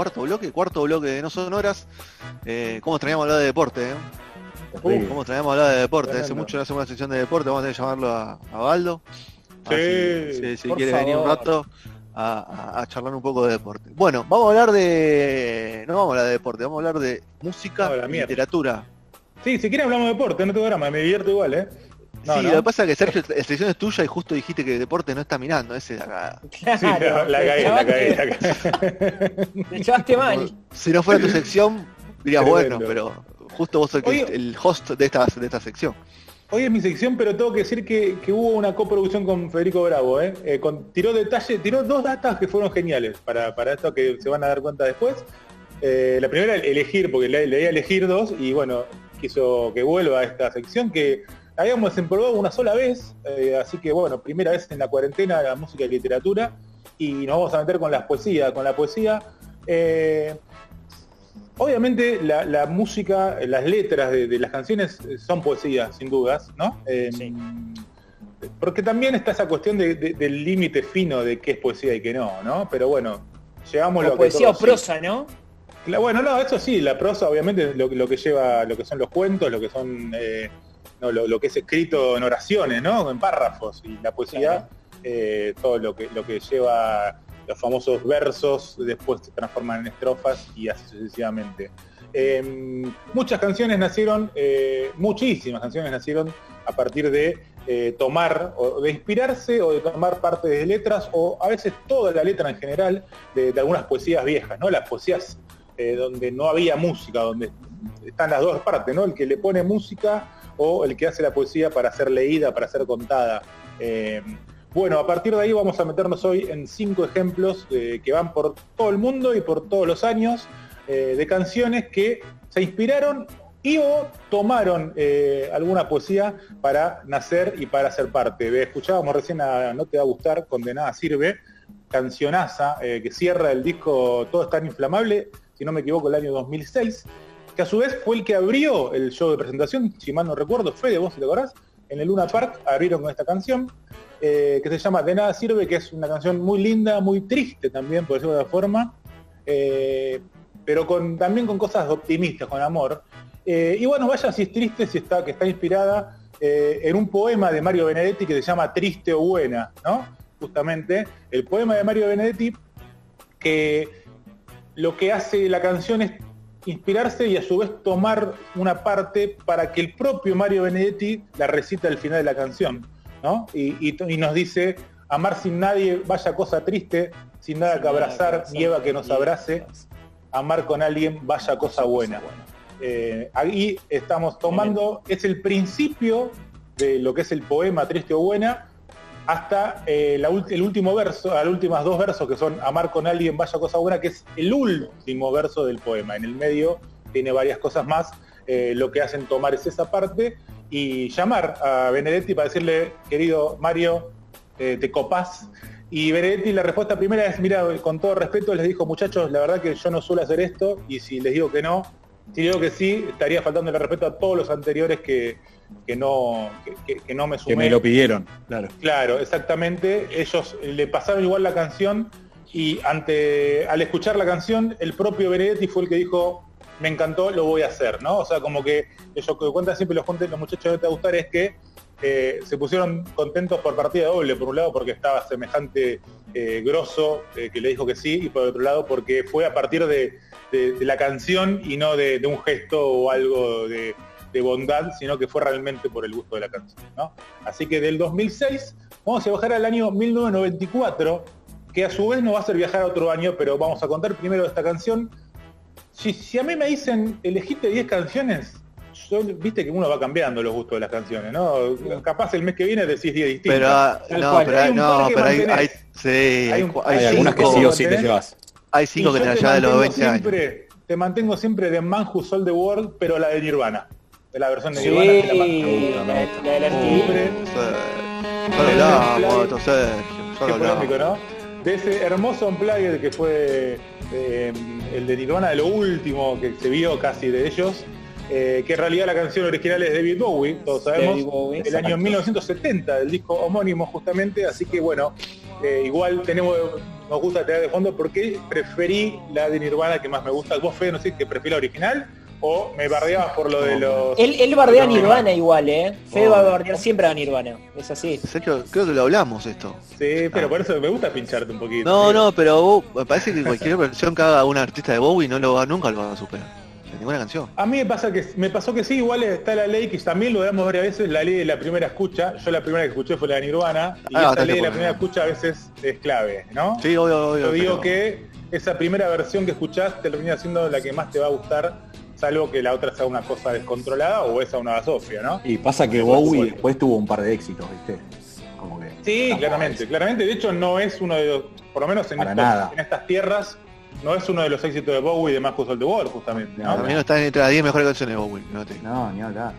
cuarto bloque, cuarto bloque de No Sonoras. Eh, ¿Cómo extrañamos hablar de deporte? Eh? Uh, ¿Cómo extrañamos hablar de deporte? Hace mucho no hacemos una sección de deporte, vamos a tener que llamarlo a, a Baldo. Sí, si, si- quiere venir un rato a, a- a charlar un poco de deporte. Bueno, vamos a hablar de. No vamos a hablar de deporte, vamos a hablar de música No, y literatura. Sí, si quieren hablamos de deporte, no tengo drama, me divierto igual, ¿eh? No, sí, no. lo que pasa es que Sergio, la sección es tuya y justo dijiste que deporte no está mirando, ese de acá. Sí, la, la cagué, la cagué, la cagué. Me llevaste mal. Si no fuera tu sección, dirías bueno, pero justo vos sos el, el host de esta, de esta sección. Hoy es mi sección, pero tengo que decir que, que hubo una coproducción con Federico Bravo, ¿eh? Eh, con, tiró detalle, tiró dos datas que fueron geniales para, para esto que se van a dar cuenta después. Eh, la primera, elegir, porque le, le iba a elegir dos, y bueno, quiso que vuelva a esta sección que habíamos desempolvado una sola vez, eh, así que bueno, primera vez en la cuarentena la música y literatura, y nos vamos a meter con las poesías, con la poesía. eh, Obviamente la, la música, las letras de, de las canciones son poesía, sin dudas, ¿no? Eh, Sí. Porque también está esa cuestión de- de- del límite fino de qué es poesía y qué no, ¿no? Pero bueno, llevamos O lo que poesía o todos- prosa, ¿no? Cla- Bueno, no, eso sí, la prosa obviamente es lo, lo que lleva, lo que son los cuentos, lo que son, no, lo, lo que es escrito en oraciones, ¿no? En párrafos. Y la poesía, Claro. eh, todo lo que, lo que lleva los famosos versos, después se transforman en estrofas y así sucesivamente. Eh, muchas canciones nacieron, eh, muchísimas canciones nacieron a partir de eh, tomar o de inspirarse o de tomar parte de letras o a veces toda la letra en general de, de algunas poesías viejas, ¿no? Las poesías donde no había música, donde están las dos partes, ¿no? El que le pone música o el que hace la poesía para ser leída, para ser contada. Eh, bueno, a partir de ahí vamos a meternos hoy en cinco ejemplos eh, que van por todo el mundo y por todos los años eh, de canciones que se inspiraron y o tomaron alguna poesía para nacer y para ser parte. Escuchábamos recién a No te va a gustar, Condenada Sirve, cancionaza que cierra el disco Todo es tan inflamable, si no me equivoco, el año 2006, que a su vez fue el que abrió el show de presentación, si mal no recuerdo, Fede, vos si te acordás, en el Luna Park abrieron con esta canción, eh, que se llama De nada sirve, que es una canción muy linda, muy triste también, por decirlo de forma, eh, pero con, también con cosas optimistas, con amor. Eh, y bueno, vaya si es triste, si está, que está inspirada en un poema de Mario Benedetti que se llama Triste o Buena, ¿no? Justamente, el poema de Mario Benedetti que lo que hace la canción es inspirarse y a su vez tomar una parte para que el propio Mario Benedetti la recita al final de la canción, ¿no? Y, y- y nos dice, amar sin nadie, vaya cosa triste, sin nada que abrazar, nieva que nos abrace, amar con alguien, vaya cosa buena. Eh, ahí estamos tomando, es el principio de lo que es el poema Triste o Buena, hasta eh, el último verso, las últimas dos versos que son Amar con alguien, vaya cosa buena, que es el último verso del poema. En el medio tiene varias cosas más, eh, lo que hacen tomar es esa parte y llamar a Benedetti para decirle, querido Mario, eh, te copás. Y Benedetti la respuesta primera es, mira, con todo respeto les dijo, muchachos, la verdad que yo no suelo hacer esto y si les digo que no, si digo que sí, estaría faltando el respeto a todos los anteriores que, que no, que, no me sumé. Que me lo pidieron, claro. Claro, exactamente. Ellos le pasaron igual la canción y ante al escuchar la canción, el propio Benedetti fue el que dijo, me encantó, lo voy a hacer, ¿no? O sea, como que ellos que cuentan siempre los, los muchachos de Te gustar es que eh, se pusieron contentos por partida doble, por un lado porque estaba semejante eh, grosso eh, que le dijo que sí, y por otro lado porque fue a partir de, de- de la canción y no de, de un gesto o algo de, de bondad, sino que fue realmente por el gusto de la canción, ¿no? Así que del 2006 vamos a bajar al año 1994, que a su vez nos va a hacer viajar a otro año, pero vamos a contar primero esta canción. Si, si a mí me dicen, elegiste 10 canciones, yo- viste que uno va cambiando los gustos de las canciones, ¿no? Capaz el mes que viene decís 10 distintas. Pero, ah, no, cual. pero, Hay no, pero hay, hay, sí, Hay un- algunas que sí o sí te llevas. hay Y cinco que te te allá de los mantengo 20 años. siempre, Te mantengo siempre de Man Who Sold the World, pero la de Nirvana. De la versión de Sí, Nirvana. que la más- la, la del. Siempre. Sí. Solo hablamos, entonces, Qué solo polémico, hablamos. ¿no? De ese hermoso unplugged que fue eh, el de Nirvana, de lo último que se vio casi de ellos, eh, que en realidad la canción original es David Bowie, todos sabemos, Bowie, el año exacto. 1970, del disco homónimo justamente, así que bueno, eh, igual tenemos, nos gusta tener de fondo porque preferí la de Nirvana que más me gusta. Vos, Fede, no sé, que preferí la original o me bardeabas por lo de los... Él, él bardea a. Nirvana igual, ¿eh? Fede Oh. va a bardear siempre a Nirvana. Es así. En serio, creo que lo hablamos esto. Sí, pero por eso me gusta pincharte un poquito. No, Sí. no, pero vos- me parece que cualquier versión que haga un artista de Bowie no lo va, nunca lo va a superar. En ninguna canción. A mí me pasa que me pasó que sí, igual está la ley que también lo damos varias veces, la ley de la primera escucha. Yo la primera que escuché fue la de Nirvana y Ah, ley de la primera escucha a veces es clave, ¿no? Sí, obvio, obvio. Yo digo pero- que esa primera versión que escuchás termina siendo la que más te va a gustar, salvo que la otra sea una cosa descontrolada o esa una basofia, ¿no? Y pasa que Bowie después tuvo un par de éxitos, ¿viste? Como que. Sí, claramente, claramente. De hecho, no es uno de los, por lo menos en, Para estos- nada. en estas tierras, no es uno de los éxitos de Bowie de más of the Wall, justamente. ¿no? No está entre las 10 mejores canciones de Bowie. no te- No, ni hablar.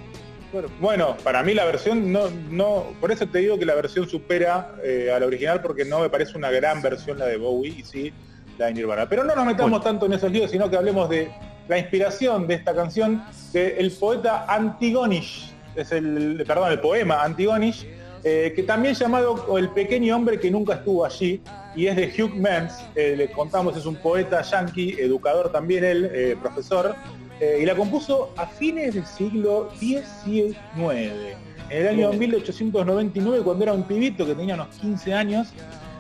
Bueno, Bueno, para mí la versión no, no, por eso te digo que la versión supera eh, a la original porque no me parece una gran versión la de Bowie y sí la de Nirvana. Pero no nos metamos Bueno. tanto en esos líos, sino que hablemos de la inspiración de esta canción del poeta Antigonish, es el, perdón, el poema Antigonish, eh, que también llamado El pequeño hombre que nunca estuvo allí, y es de Hugh Mans, eh, le contamos, es un poeta yankee, educador también él, eh, profesor, eh, y la compuso a fines del siglo XIX, en el año Bien. 1899, cuando era un pibito que tenía unos 15 años,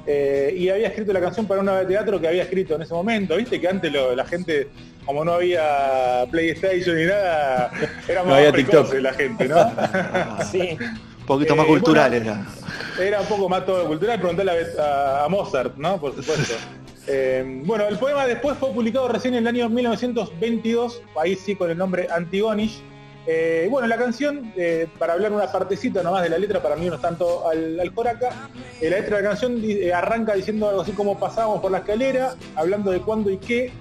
eh, y había escrito la canción para una obra de teatro que había escrito en ese momento, viste que antes lo- la gente, como no había PlayStation ni nada, era más precoz TikTok. la gente, ¿no? Sí. Un poquito Eh, más cultural bueno, era. Era un poco más todo cultural, preguntarle a, a Mozart, ¿no? Por supuesto. Eh, bueno, el poema después fue publicado recién en el año 1922, ahí sí con el nombre Antigonish. Eh, bueno, la canción, eh, para hablar una partecita nomás de la letra, para mí no es tanto al, al coraca, eh, la letra de la canción eh, arranca diciendo algo así como pasábamos por la escalera, hablando de cuándo y qué,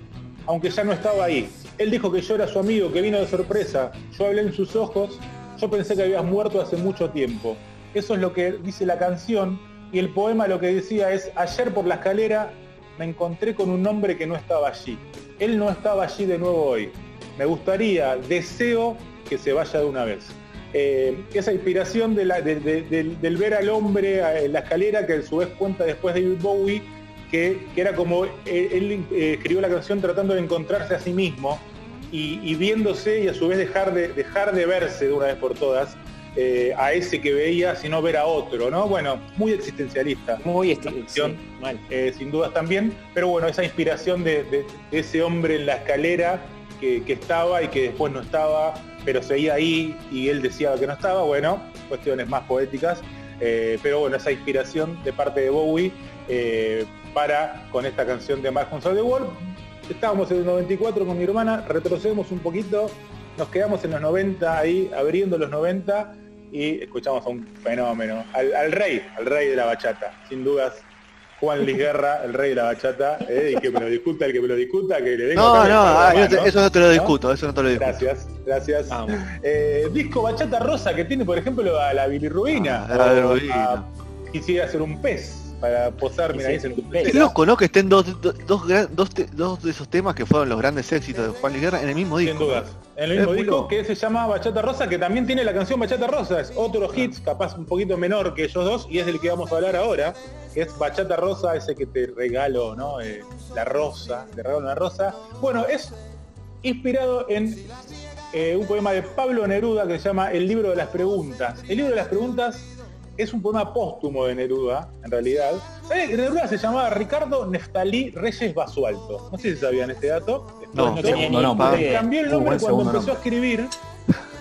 aunque ya no estaba ahí. Él dijo que yo era su amigo, que vino de sorpresa, yo hablé en sus ojos, yo pensé que habías muerto hace mucho tiempo. Eso es lo que dice la canción y el poema lo que decía es, ayer por la escalera me encontré con un hombre que no estaba allí. Él no estaba allí de nuevo hoy. Me gustaría, deseo que se vaya de una vez. Eh, esa inspiración de de- de- del, ver al hombre eh, en la escalera, que a su vez cuenta después David Bowie, que, que era como él, él, eh, escribió la canción tratando de encontrarse a sí mismo y, y viéndose y a su vez dejar de, dejar de verse de una vez por todas eh, a ese que veía, sino ver a otro, ¿no? Bueno, muy existencialista. Muy canción, mal. eh, sin dudas también, pero bueno, esa inspiración de, de- de ese hombre en la escalera que, que estaba y que después no estaba, pero seguía ahí y él decía que no estaba, bueno, cuestiones más poéticas, eh, pero bueno, esa inspiración de parte de Bowie para con esta canción de Mark of the World. Estábamos en el 94 con mi hermana, retrocedemos un poquito, nos quedamos en los 90 ahí, abriendo los 90 y escuchamos a un fenómeno, al, al rey, al rey de la bachata, sin dudas, Juan Luis Guerra, el rey de la bachata, eh, y que me lo discuta, el que me lo discuta, que le venga No, no, ah, mano, eso no te lo ¿no? discuto, eso no te lo discuto. Gracias, gracias. Vamos. Eh, disco Bachata Rosa que tiene, por ejemplo, a la bilirrubina. Ah, la o bilirrubina. a- Quisiera hacer un pez para posar mi Sí, nariz sí, en tu un pez. pez. Es loco, ¿no? Que estén dos, dos, dos, gran- dos te- dos de esos temas que fueron los grandes éxitos de Juan Luis Guerra en el mismo disco. Sin dudas. En el mismo disco que se llama Bachata Rosa, que también tiene la canción Bachata Rosa, es otro hit, capaz un poquito menor que ellos dos, y es del que vamos a hablar ahora, que es Bachata Rosa, ese que te regalo, ¿no? Eh, la rosa, te regalo una rosa. Bueno, es inspirado en eh, un poema de Pablo Neruda que se llama El libro de las preguntas. El libro de las preguntas es un poema póstumo de Neruda, en realidad. ¿Sabés que Neruda se llamaba Ricardo Neftalí Reyes Basualto. No sé si sabían este dato. No, No tenía segundo ni nombre. idea. Cambió el Muy nombre cuando empezó a escribir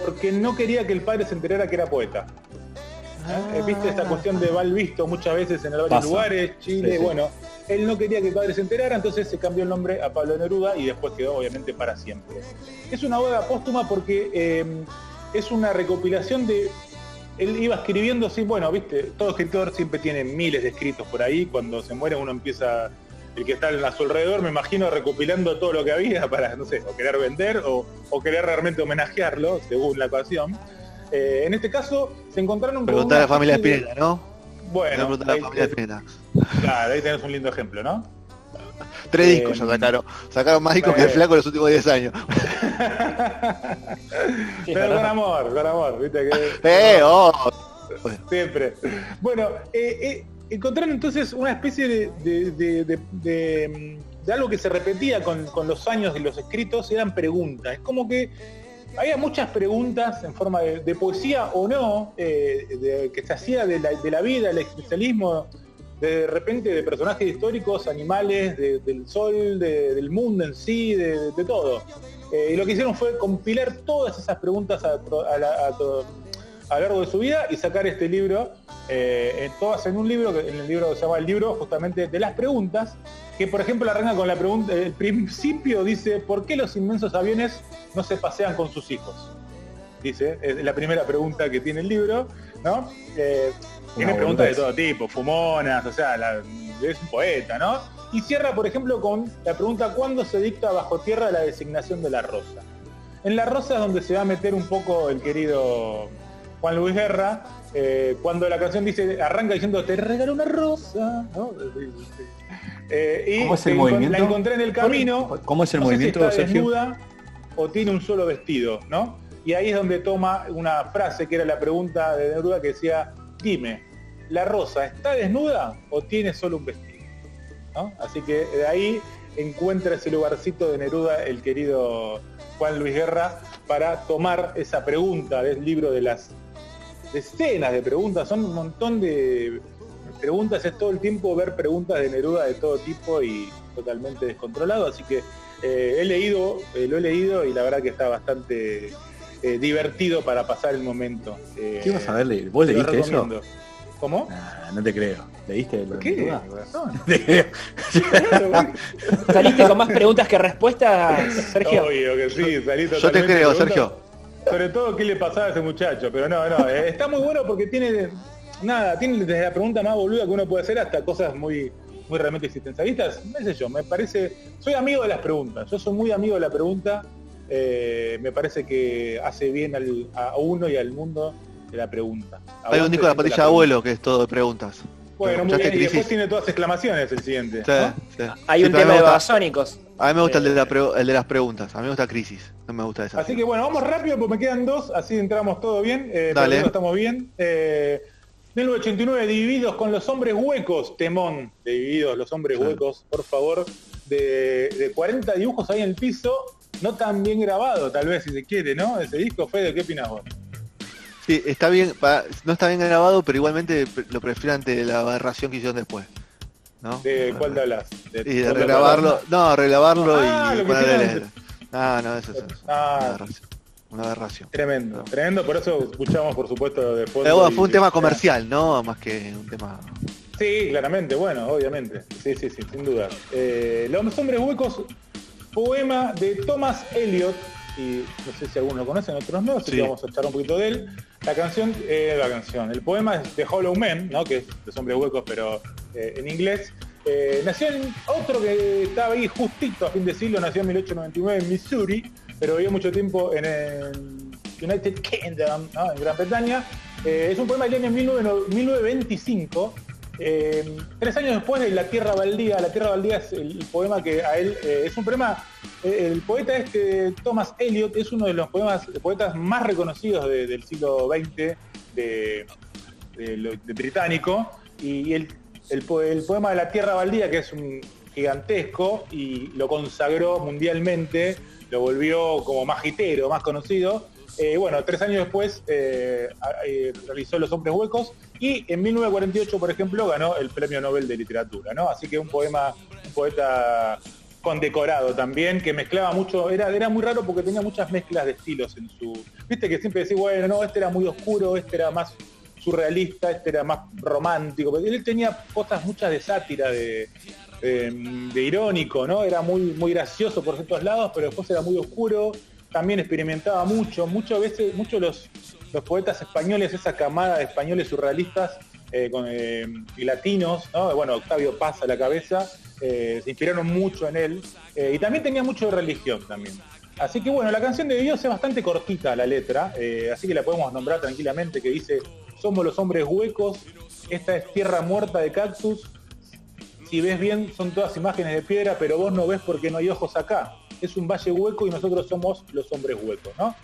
porque no quería que el padre se enterara que era poeta. ¿Eh? ¿Viste esta cuestión de mal visto muchas veces en varios Pasa. lugares, Chile? Sí, sí. Bueno, él no quería que el padre se enterara, entonces se cambió el nombre a Pablo Neruda y después quedó obviamente para siempre. Es una boda póstuma porque eh, es una recopilación de... Él iba escribiendo así, bueno, viste, todo escritor siempre tiene miles de escritos por ahí, cuando se muere uno empieza, el que está a su alrededor, me imagino recopilando todo lo que había para, no sé, o querer vender o, o querer realmente homenajearlo, según la ocasión. Eh, en este caso se encontraron con Preguntar a la familia ¿no? Bueno, a la familia claro, ahí tenés un lindo ejemplo, ¿no? Tres Eh, discos ya sacaron. Sacaron más discos que el bueno. flaco en los últimos 10 años. Pero con amor, con amor, viste que... ¡Eh! ¡Oh! Siempre. Bueno, eh, eh, encontraron entonces una especie de, de- de- de- de, mm, de algo que se repetía con, con los años de los escritos, eran preguntas. Es como que había muchas preguntas en forma de, poesía o no, eh, que se hacía de la, de la vida, el existencialismo, de repente de personajes históricos, animales, de- del sol, de- del mundo en sí, de, todo. Eh, y lo que hicieron fue compilar todas esas preguntas a, lo largo de su vida y sacar este libro, eh, todas en un libro, que en el libro se llama el libro justamente de las preguntas, que por ejemplo arranca con la pregunta, el principio dice, ¿por qué los inmensos aviones no se pasean con sus hijos? Dice, es la primera pregunta que tiene el libro, ¿no? Eh, tiene preguntas de todo tipo, fumonas, o sea, la- es un poeta, ¿no? Y cierra, por ejemplo, con la pregunta, ¿cuándo se dicta bajo tierra la designación de la rosa? En la rosa es donde se va a meter un poco el querido Juan Luis Guerra, eh, cuando la canción dice, arranca diciendo, te regalo una rosa, ¿no? Eh, y ¿Cómo es el movimiento? La encontré en el camino, ¿Cómo es el no sé si movimiento, está Sergio? desnuda o tiene un solo vestido, ¿no? Y ahí es donde toma una frase que era la pregunta de Neruda que decía, dime, ¿la rosa está desnuda o tiene solo un vestido? Así que de ahí encuentra ese lugarcito de Neruda el querido Juan Luis Guerra para tomar esa pregunta del libro de las decenas de preguntas, son un montón de preguntas, es todo el tiempo ver preguntas de Neruda de todo tipo y totalmente descontrolado, así que eh, he leído, eh, lo he leído y la verdad que está bastante eh, divertido para pasar el momento. Eh, ¿Qué vas a ver? leer? ¿Vos leíste eso? ¿Cómo? Nah, no te creo. ¿Leíste lo de ¿Qué? No, No te creo. claro, ¿Saliste con más preguntas que respuestas, Sergio? Obvio que sí, salí Yo te creo, Sergio. Sobre todo qué le pasaba a ese muchacho, pero no, no, eh, está muy bueno porque tiene nada, tiene desde la pregunta más boluda que uno puede hacer hasta cosas muy muy realmente existencialistas, no sé yo, me parece, soy amigo de las preguntas, yo soy muy amigo de la pregunta, eh, me parece que hace bien al- a uno y al mundo de la pregunta. Hay un disco de la patilla de abuelo que es todo de preguntas. Bueno, muy ¿Escuchaste bien, y después tiene todas exclamaciones el siguiente. Sí, ¿no? sí. Hay Sí, un tema de babasónicos. A mí me gusta el, de la Eh, pre- el de las preguntas. A mí me gusta Crisis. No me gusta esa. Así que bueno, vamos rápido porque me quedan dos, así entramos todo bien. Eh, Dale. estamos bien. Eh, 1989, Divididos con los hombres huecos, temón, de Divididos, los hombres huecos, por favor, de, de 40 dibujos ahí en el piso, no tan bien grabado, tal vez, si se quiere, ¿no? Ese disco, Fede, ¿qué opinas vos? Sí, está bien, no está bien grabado, pero igualmente lo prefiero ante la aberración que hicieron después. ¿no? ¿De cuál te hablas? ¿De- Y de regrabarlo, no, regrabarlo Ah, y ponerle. No, no, eso es eso. Ah. Una aberración. Una aberración. Tremendo, tremendo, por eso escuchamos, por supuesto, de fondo. Pero bueno, fue un tema comercial, ¿no? Más que un tema. Sí, claramente, bueno, obviamente. Sí, sí, sí, sin duda. Eh, Los hombres huecos, poema de Thomas Eliot, y no sé si algunos lo conocen, otros no, así Sí. que vamos a echar un poquito de él. La canción, eh, la canción, el poema es de Hollow Man, ¿no? que es Los hombres huecos, pero eh, en inglés. Eh, nació en otro que estaba ahí justito a fin de siglo, nació en 1899 en Missouri, pero vivió mucho tiempo en el United Kingdom, ¿no? en Gran Bretaña. Es un poema del año 19 1925. Eh, tres años después de La Tierra Baldía, La Tierra Baldía es el, poema que a él eh, es un poema. eh, el poeta este Thomas Eliot es uno de los poemas, poetas más reconocidos de- del siglo XX de, británico y el, el po- el poema de La Tierra Baldía que es un gigantesco y lo consagró mundialmente, lo volvió como más hitero, más conocido. Bueno, tres años después realizó Los Hombres Huecos y en 1948, por ejemplo, ganó el Premio Nobel de Literatura, ¿no? Así que un poema, un poeta condecorado también, que mezclaba mucho, era, era muy raro porque tenía muchas mezclas de estilos en su. Viste que siempre decís, bueno, no, este era muy oscuro, este era más surrealista, este era más romántico, pero él tenía cosas muchas de sátira, de, de, de irónico, ¿no? Era muy, muy gracioso por ciertos lados, pero después era muy oscuro, también experimentaba mucho, muchas veces, muchos los, los poetas españoles, esa camada de españoles surrealistas eh, con, eh, y latinos, ¿no? bueno, Octavio Paz a la cabeza, eh, se inspiraron mucho en él, y también tenía mucho de religión también. Así que bueno, la canción de Dios es bastante cortita la letra, así que la podemos nombrar tranquilamente, que dice, somos los hombres huecos, esta es tierra muerta de cactus, si ves bien son todas imágenes de piedra, pero vos no ves porque no hay ojos acá. Es un valle hueco y nosotros somos los hombres huecos, ¿no?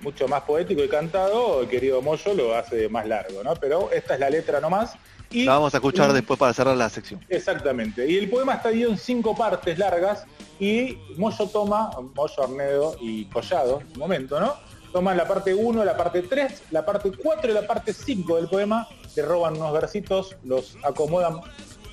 Mucho más poético y cantado, el querido Moyo lo hace más largo, ¿no? Pero esta es la letra nomás. Y La vamos a escuchar un- después para cerrar la sección. Exactamente. Y el poema está dividido en cinco partes largas y Moyo toma, Moyo, Arnedo y Collado, su momento, ¿no? Toman la parte 1, la parte 3, la parte 4 y la parte 5 del poema, le roban unos versitos, los acomodan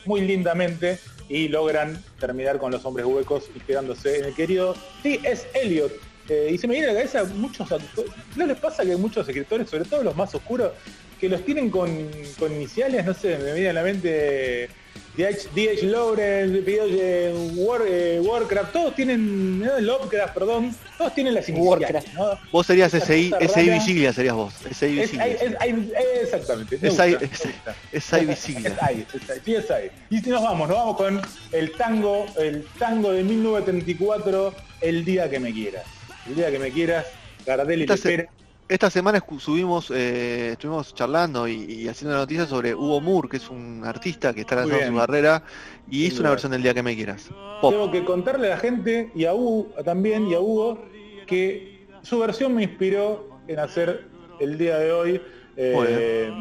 muy lindamente y logran terminar con los hombres huecos inspirándose en el querido T.S. Eliot. Eh, y se me viene a la cabeza muchos actores, ¿no les pasa que hay muchos escritores, sobre todo los más oscuros, que los tienen con, con iniciales? No sé, me viene a la mente D.H. D.H. Lawrence, P.H. War- eh, Warcraft, todos tienen, no, Lovecraft, perdón, todos tienen las iniciales, Warcraft. ¿no? Vos serías SI, SI serías vos. SI Es, Vigiglia. es- es- exactamente. Es gusta. SI ahí, sí es ahí. Y si nos vamos, nos vamos con el tango, el tango de 1934, El día que me quieras. El día que me quieras, Gardel y Esta semana subimos, eh, estuvimos charlando y, y haciendo noticias sobre Hugo Moore, que es un artista que está lanzando su carrera y hizo una versión del día que me quieras. Pop. Tengo que contarle a la gente y a Hugo también y a Hugo que su versión me inspiró en hacer el día de hoy eh,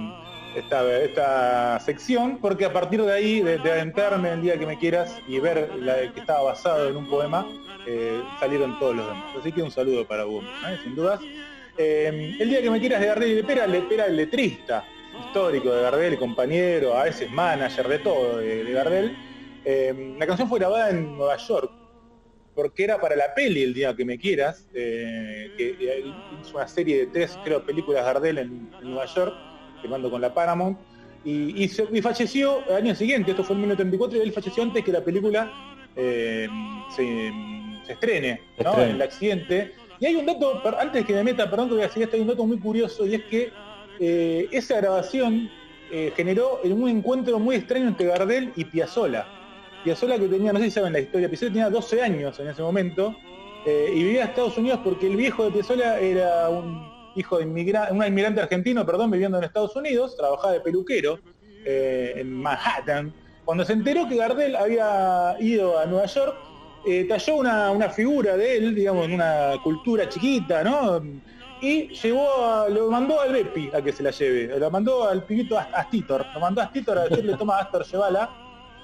esta, sección, porque a partir de ahí, de, de adentrarme el día que me quieras y ver la, que estaba basado en un poema, eh, salieron todos los demás. Así que un saludo para Hugo, ¿eh? sin dudas. Eh, el día que me quieras de Gardel y Lepera, Lepera el letrista histórico de Gardel, compañero, a veces manager de todo de, de Gardel. La canción fue grabada en Nueva York, porque era para la peli El Día que Me Quieras, que hizo una serie de tres, creo, películas de Gardel en, en Nueva York, filmando con la Paramount, y, y se- y falleció al año siguiente, esto fue en 1934, y él falleció antes que la película eh, se, se estrene, Se ¿no? estrene. En el accidente. Y hay un dato, antes que me meta, perdón que voy a decir esto, hay un dato muy curioso, y es que eh, esa grabación eh, generó un encuentro muy extraño entre Gardel y Piazzolla. Piazzolla que tenía, no sé si saben la historia, Piazzolla tenía 12 años en ese momento y vivía en Estados Unidos porque el viejo de Piazzolla era un hijo de inmigra un inmigrante argentino, perdón, viviendo en Estados Unidos, trabajaba de peluquero eh, en Manhattan. Cuando se enteró que Gardel había ido a Nueva York, eh, talló una, figura de él, digamos, en una cultura chiquita, ¿no? Y llevó a- lo mandó al Bepi a que se la lleve, lo mandó al pibito Ast- Astitor, lo mandó a Astitor a decirle, toma Astor, llévala.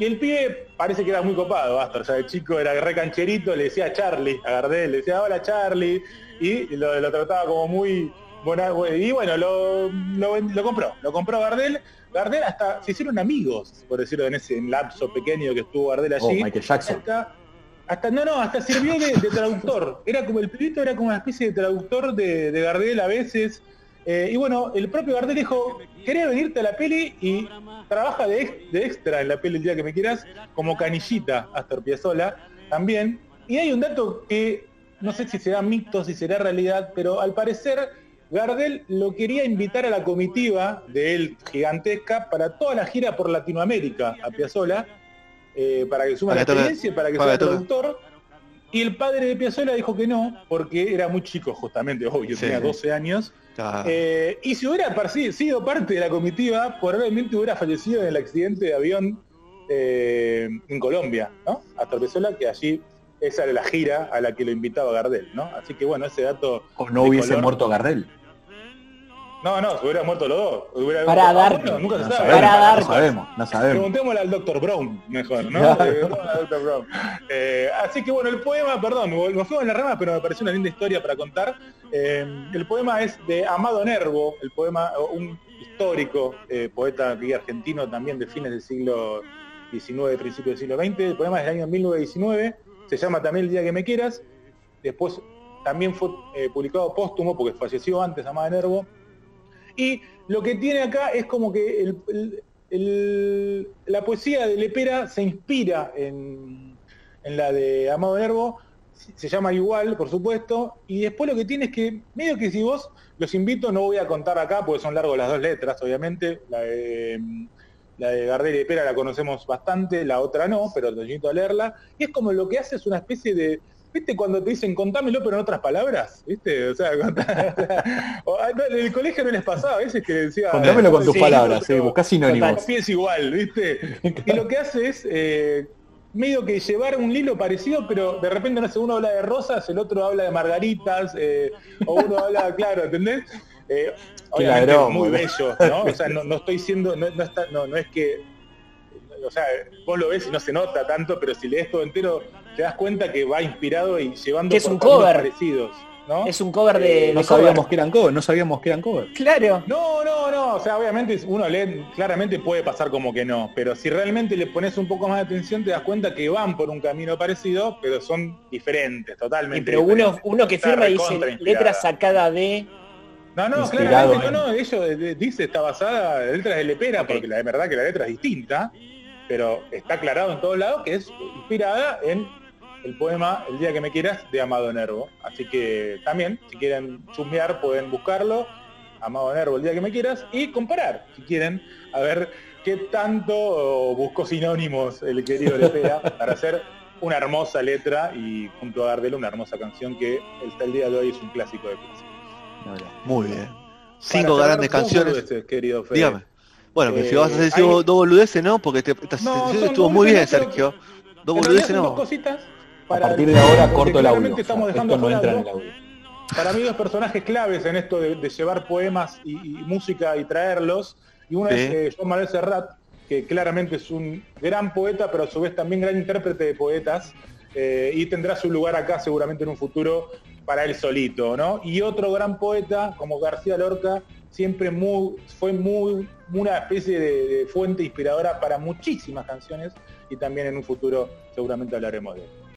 Y el pibe parece que era muy copado, Astor, ya de chico era re cancherito, le decía Charlie a Gardel, le decía hola Charlie, y lo, lo trataba como muy buena, y bueno, lo, lo, lo compró, lo compró Gardel, Gardel hasta se hicieron amigos, por decirlo en ese lapso pequeño que estuvo Gardel Oh, allí. Michael Jackson. Hasta, hasta- no, no, hasta sirvió de, de traductor. Era como el pibito era como una especie de traductor de, de Gardel a veces. Eh, y bueno, el propio Gardel dijo, quería venirte a la peli y trabaja de, ex- de extra en la peli el día que me quieras, como canillita Astor Piazzolla también. Y hay un dato que no sé si será mito, si será realidad, pero al parecer Gardel lo quería invitar a la comitiva de él gigantesca para toda la gira por Latinoamérica a Piazzolla, eh, para que suma Para la experiencia, para que para sea que toque. traductor. Y el padre de Piazzolla dijo que no, porque era muy chico justamente, obvio, Sí. tenía 12 años. Claro. Eh, y si hubiera sido parte de la comitiva, probablemente hubiera fallecido en el accidente de avión eh, en Colombia, ¿no? Hasta Piazzolla, que allí esa era la gira a la que lo invitaba Gardel, ¿no? Así que bueno, ese dato... O no hubiese color. muerto Gardel. No, no, se hubieran muerto los dos. Hubiera- Para dar- bueno, nunca se No sabe. sabemos, Para dar- no sabemos, no sabemos. Preguntémosle al Dr. Brown, mejor, ¿no? Claro. Eh, preguntémosle al Dr. Brown. Eh, así que bueno, el poema, perdón, nos fuimos en la rama, pero me pareció una linda historia para contar. Eh, el poema es de Amado Nervo, el poema, un histórico eh, poeta argentino también de fines del siglo XIX, principio del siglo XX. El poema es del año 1919, se llama también El día que me quieras. Después también fue eh, publicado póstumo porque falleció antes Amado Nervo. Y lo que tiene acá es como que el- la poesía de Lepera se inspira en, en la de Amado Nervo, se llama igual, por supuesto, y después lo que tiene es que, medio que si vos, los invito, no voy a contar acá, porque son largos las dos letras, obviamente, la de, la de Gardel y Lepera la conocemos bastante, la otra no, pero te invito a leerla, y es como lo que hace es una especie de, ¿Viste cuando te dicen contámelo pero en otras palabras? ¿Viste? O sea, contá- ah, en el colegio no les pasaba a veces que decía... Contámelo con tus Sí, palabras, sí, buscá sinónimos. Pies igual, ¿viste? Y lo que hace es eh, medio que llevar un hilo parecido, pero de repente no sé, uno habla de rosas, el otro habla de margaritas, eh, o uno habla, claro, ¿entendés? eh, obviamente ladrón, muy bello, ¿no? O sea, no, no estoy siendo, no, no está, no, no es que, o sea, vos lo ves y no se nota tanto, pero si lees todo entero, te das cuenta que va inspirado y llevando Que es por un cover. parecidos, ¿no? Es un cover de, No de sabíamos cover. que eran cover, no sabíamos que eran cover. Claro. No, no, no, o sea, obviamente uno lee, claramente puede pasar como que no, pero si realmente le pones un poco más de atención te das cuenta que van por un camino parecido, pero son diferentes, Y totalmente. pero uno, diferentes. uno que firma recontra dice letra sacada de. No, no, claramente, en- no, no, ellos dice está basada, la letra de Lepera, porque la verdad que la letra es distinta, pero está aclarado en todos lados que es inspirada en el poema El día que me quieras de Amado Nervo. Así que también, si quieren chusmear, pueden buscarlo, Amado Nervo, El día que me quieras, y comparar, si quieren, a ver qué tanto buscó sinónimos el querido Lepera para hacer una hermosa letra y junto a Gardel una hermosa canción que hasta el día de hoy es un clásico de clásicos. Muy bien. Cinco grandes canciones. boludeces, querido Fede. Dígame. Bueno, pero si Eh, vas a decir hay- dos boludeces, no, porque te- esta No, estuvo muy bien, Sergio. Dos boludeces son dos no. cositas. A para- partir de ahora corto el audio. claramente o sea, estamos dejando esto no fuera entra en algo. el audio. Para mí dos personajes claves en esto de, de llevar poemas y, y música y traerlos. Y uno Sí. es eh, Joan Manuel Serrat, que claramente es un gran poeta, pero a su vez también gran intérprete de poetas. eh, y tendrá su lugar acá seguramente en un futuro para él solito, ¿no? Y otro gran poeta como García Lorca, siempre muy, fue muy una especie de, fuente inspiradora para muchísimas canciones y también en un futuro seguramente hablaremos de él.